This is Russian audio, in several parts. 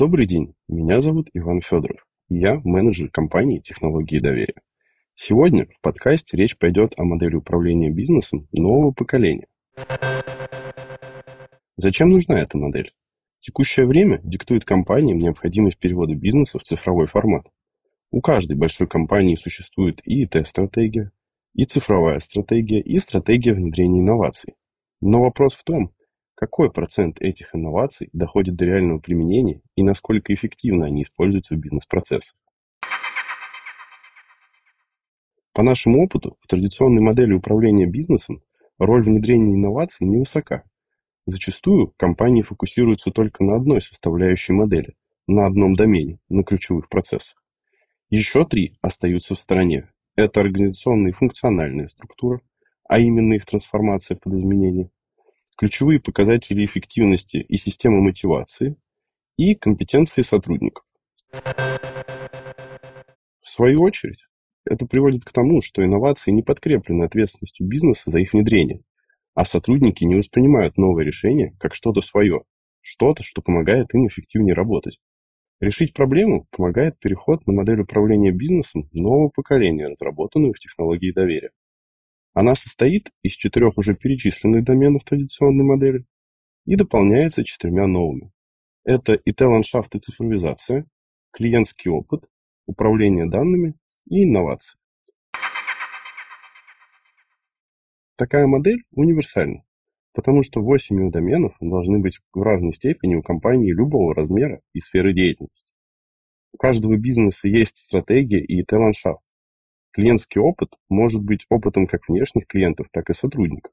Добрый день, меня зовут Иван Федоров, и я менеджер компании «Технологии доверия». Сегодня в подкасте речь пойдет о модели управления бизнесом нового поколения. Зачем нужна эта модель? Текущее время диктует компаниям необходимость перевода бизнеса в цифровой формат. У каждой большой компании существует и ИТ-стратегия, и цифровая стратегия, и стратегия внедрения инноваций. Но вопрос в том, какой процент этих инноваций доходит до реального применения и насколько эффективно они используются в бизнес-процессах. По нашему опыту, в традиционной модели управления бизнесом роль внедрения инноваций невысока. Зачастую компании фокусируются только на одной составляющей модели, на одном домене, на ключевых процессах. Еще три остаются в стороне. Это организационная и функциональная структура, а именно их трансформация под изменения, ключевые показатели эффективности и системы мотивации и компетенции сотрудников. В свою очередь, это приводит к тому, что инновации не подкреплены ответственностью бизнеса за их внедрение, а сотрудники не воспринимают новые решения как что-то свое, что-то, что помогает им эффективнее работать. Решить проблему помогает переход на модель управления бизнесом нового поколения, разработанную в технологии доверия. Она состоит из четырех уже перечисленных доменов традиционной модели и дополняется четырьмя новыми. Это ИТ-ландшафт и цифровизация, клиентский опыт, управление данными и инновации. Такая модель универсальна, потому что 8 ее доменов должны быть в разной степени у компании любого размера и сферы деятельности. У каждого бизнеса есть стратегия и ИТ-ландшафт, Клиентский опыт может быть опытом как внешних клиентов, так и сотрудников.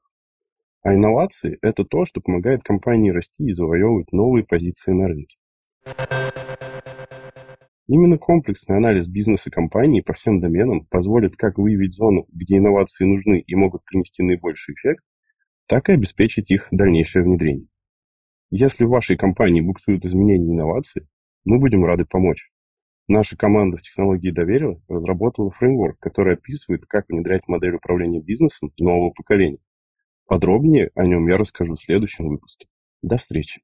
А инновации – это то, что помогает компании расти и завоевывать новые позиции на рынке. Именно комплексный анализ бизнеса компании по всем доменам позволит как выявить зону, где инновации нужны и могут принести наибольший эффект, так и обеспечить их дальнейшее внедрение. Если в вашей компании буксуют изменения инноваций, мы будем рады помочь. Наша команда в технологии доверия разработала фреймворк, который описывает, как внедрять модель управления бизнесом нового поколения. Подробнее о нем я расскажу в следующем выпуске. До встречи.